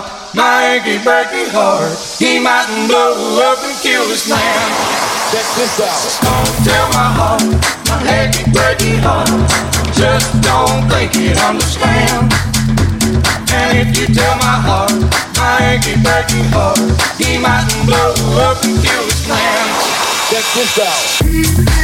heart, my achy, breaky heart. He might blow up and kill this man. Check this out. Don't tell my heart, my achy, breaky heart. Just don't think it understand. And if you tell my heart, my achy, breaky heart, he might blow up and kill this man. Check this out.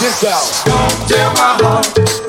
this out. Don't tear my heart.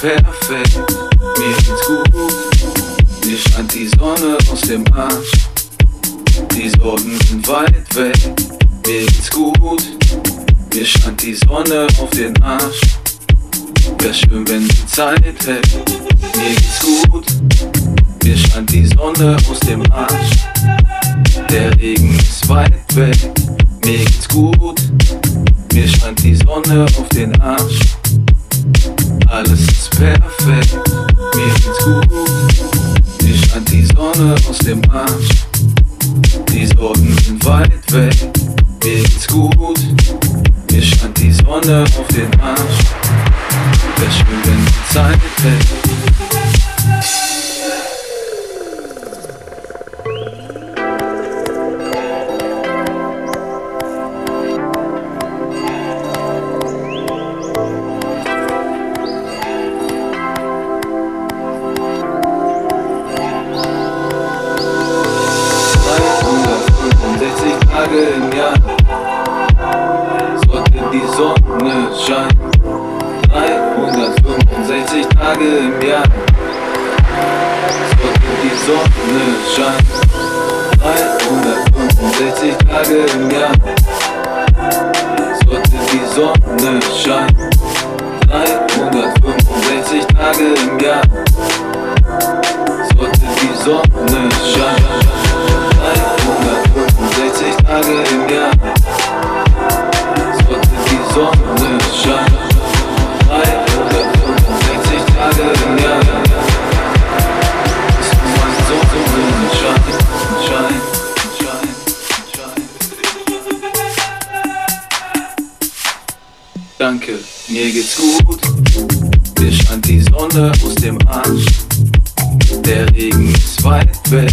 perfekt, mir geht's gut. Mir scheint die Sonne aus dem Arsch. Die Sorgen sind weit weg, mir geht's gut. Mir scheint die Sonne auf den Arsch. Wär schön, wenn die Zeit hält, mir geht's gut. Mir scheint die Sonne aus dem Arsch. Der Regen ist weit weg, mir geht's gut. Mir scheint die Sonne auf den Arsch. Alles ist perfekt, mir geht's gut. Hier scheint die Sonne aus dem Arsch. Die Sorgen sind weit weg, mir geht's gut. Mir scheint die Sonne auf den Arsch. Wer schwimmt denn die Zeit weg? 360 Tage im Jahr. Sollte die Sonne scheinen. 365 Tage im Jahr. Sollte die Sonne scheinen. 365 Tage im Jahr. Sollte die Sonne geht's gut. Mir scheint die Sonne aus dem Arsch. Der Regen ist weit weg.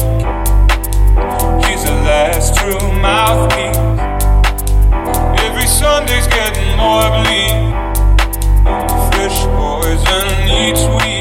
last true mouthpiece. Every Sunday's getting more bleak. Fresh poison each week.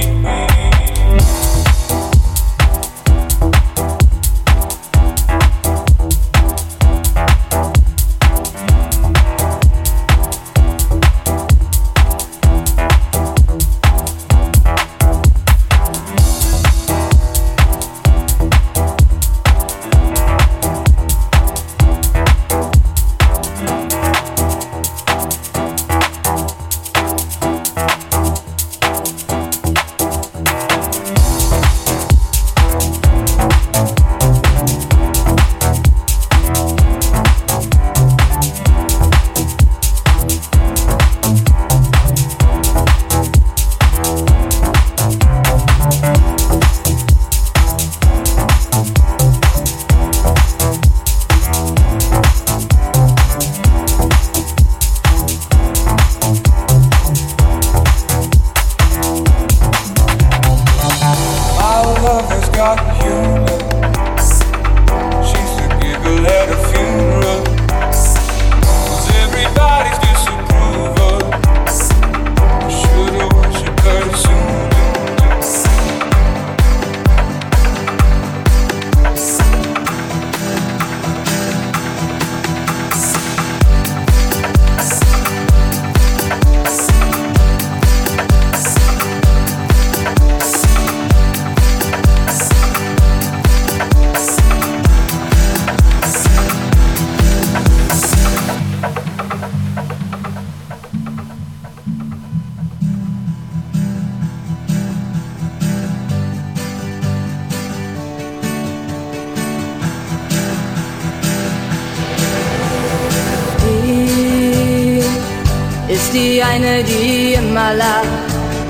Ist die eine, die immer lacht,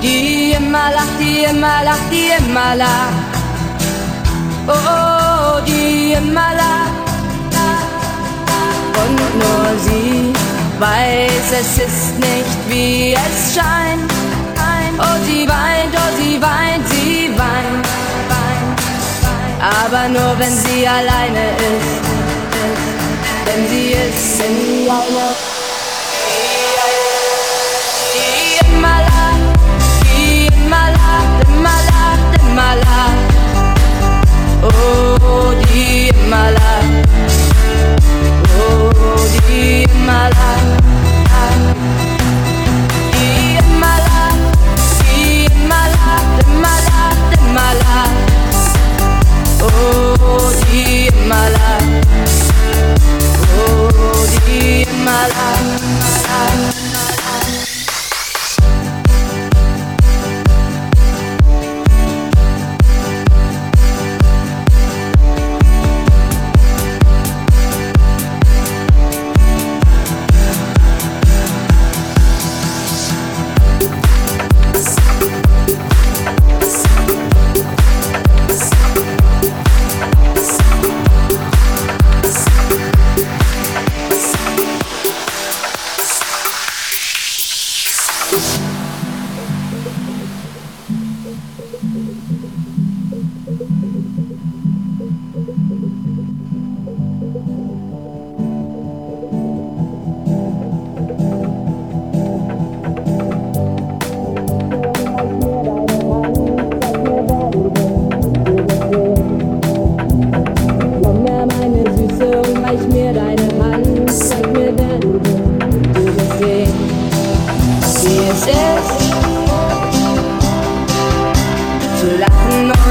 die immer lacht, die immer lacht, die immer lacht. Oh, oh, die immer lacht. Und nur sie weiß, es ist nicht wie es scheint. Oh, sie weint, oh, sie weint, sie weint. Aber nur wenn sie alleine ist denn sie ist Laune. Die in my life. Oh, D in my life. D Oh, D. Oh, D.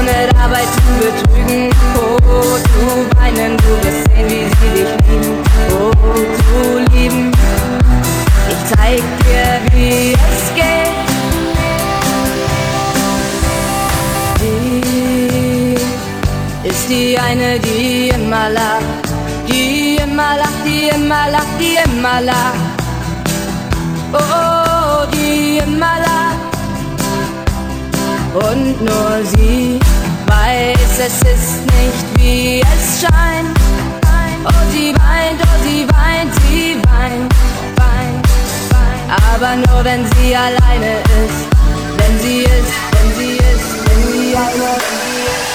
ohne dabei zu betrügen. Oh, zu weinen, du wirst sehen, wie sie dich lieben. Oh, zu lieben. Ich zeig dir, wie es geht. Die ist die eine, die immer lacht, die immer lacht, die immer lacht, die immer lacht. oh, die immer lacht. Und nur sie weiß, es ist nicht wie es scheint. Oh, sie weint, oh, sie weint, sie weint, weint, weint. Aber nur wenn sie alleine ist, wenn sie ist, wenn sie ist, wenn sie alleine ist.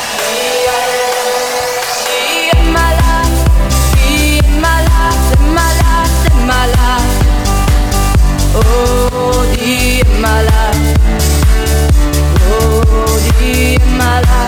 Oh, die immer lacht. in my life.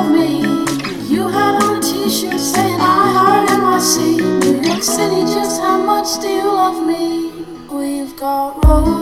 Me? You had on a t-shirt saying I heard NYC. New York City, just how much do you love me? We've got romance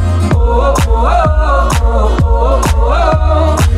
oh, oh, oh, oh, oh,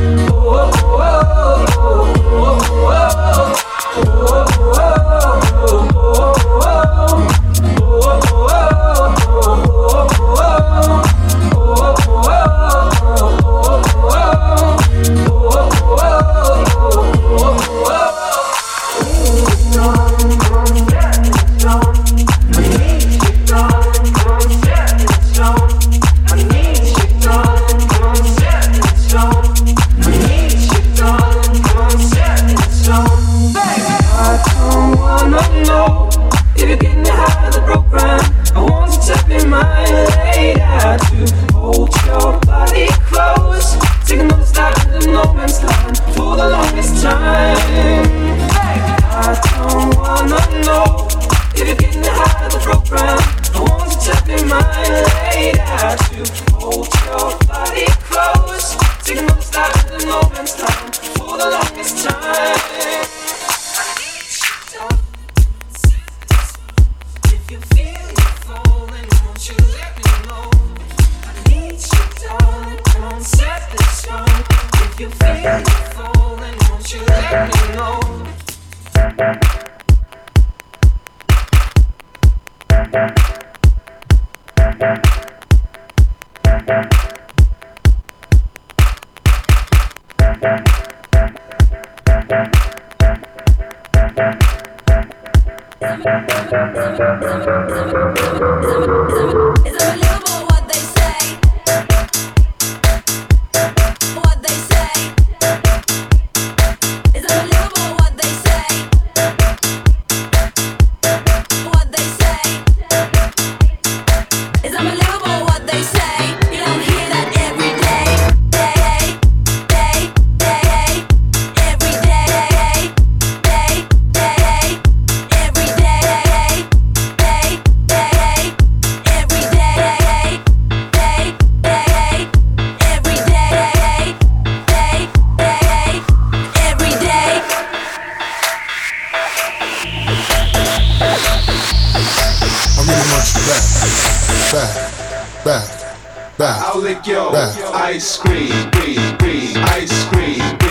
ice cream, ice cream.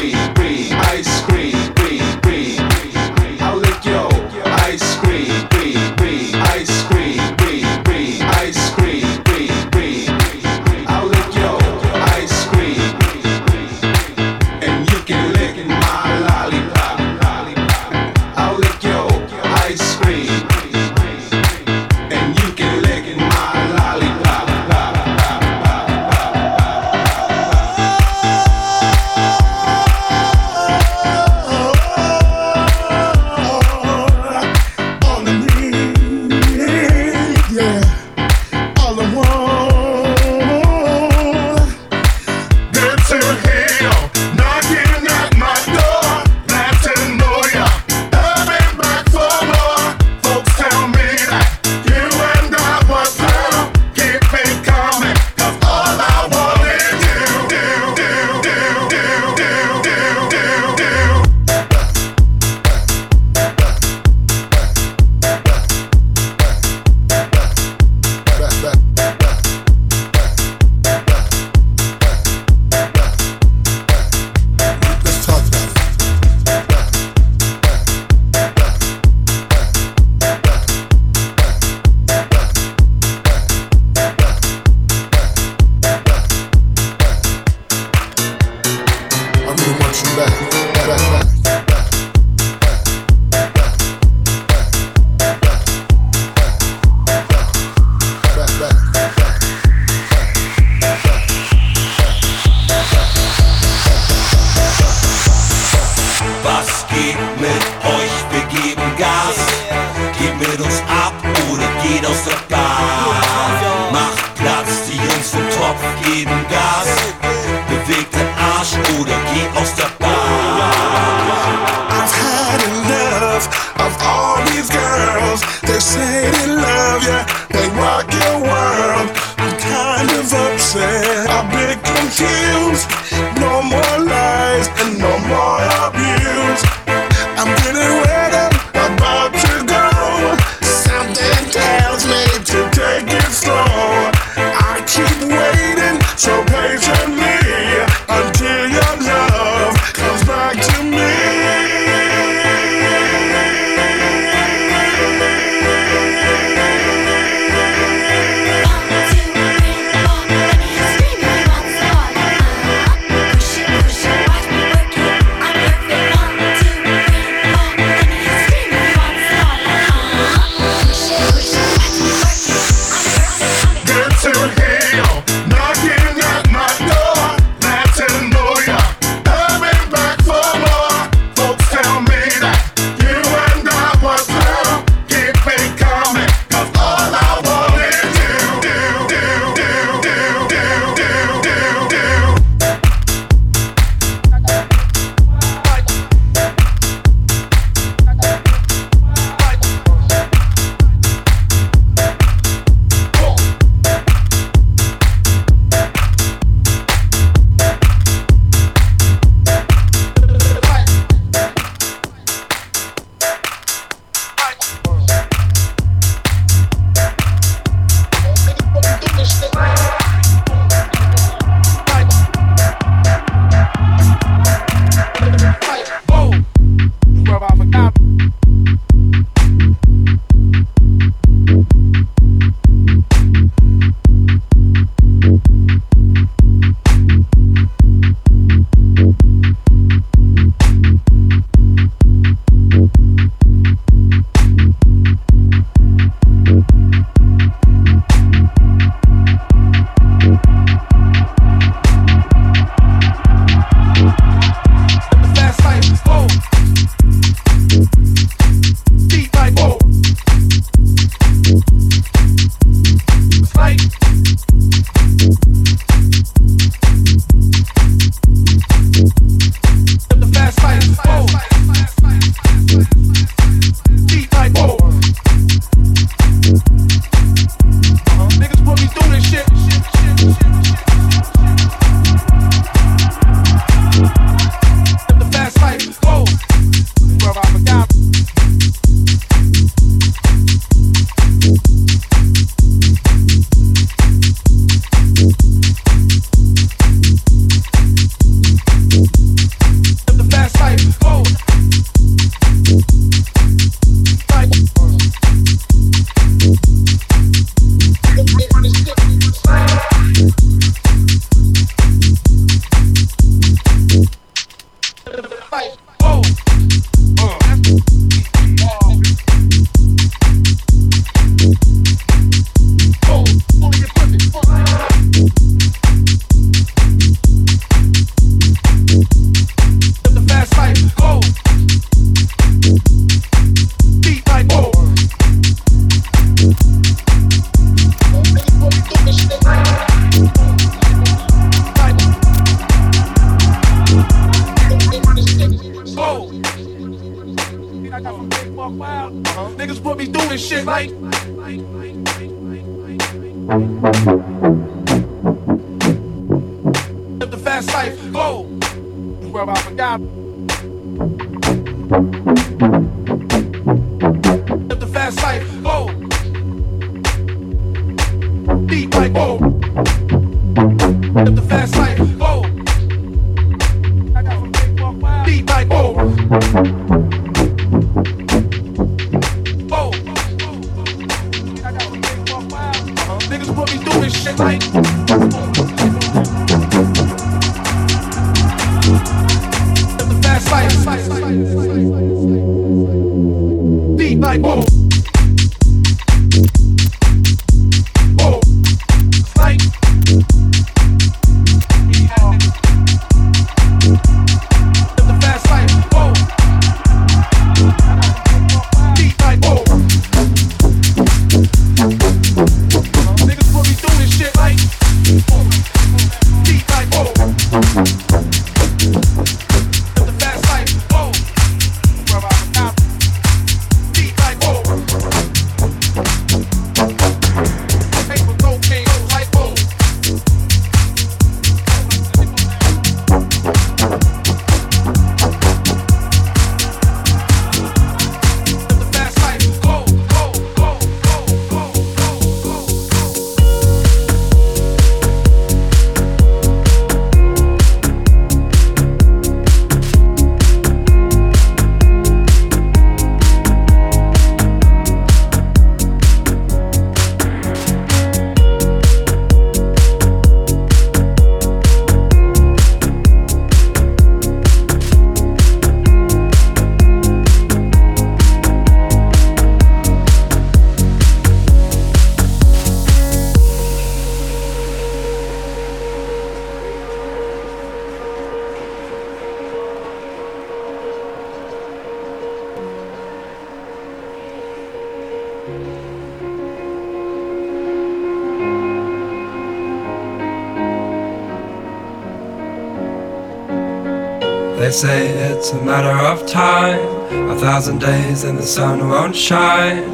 Say it's a matter of time, a thousand days and the sun won't shine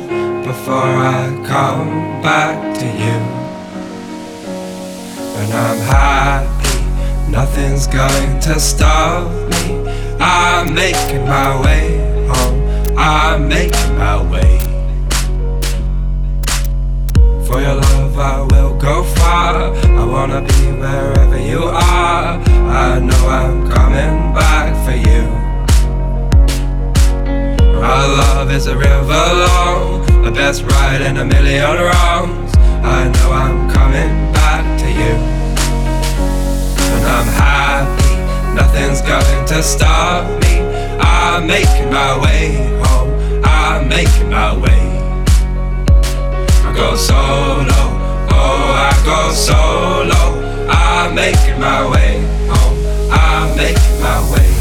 before I come back to you. And I'm happy, nothing's going to stop me. I'm making my way home, I'm making my way. For your love, I will go far. I wanna be wherever you are. I know I'm coming back for you. Our love is a river long, the best ride in a million wrongs. I know I'm coming back to you. And I'm happy, nothing's going to stop me. I'm making my way home, I'm making my way. I go solo, oh I go solo. I'm making my way home, I'm making my way.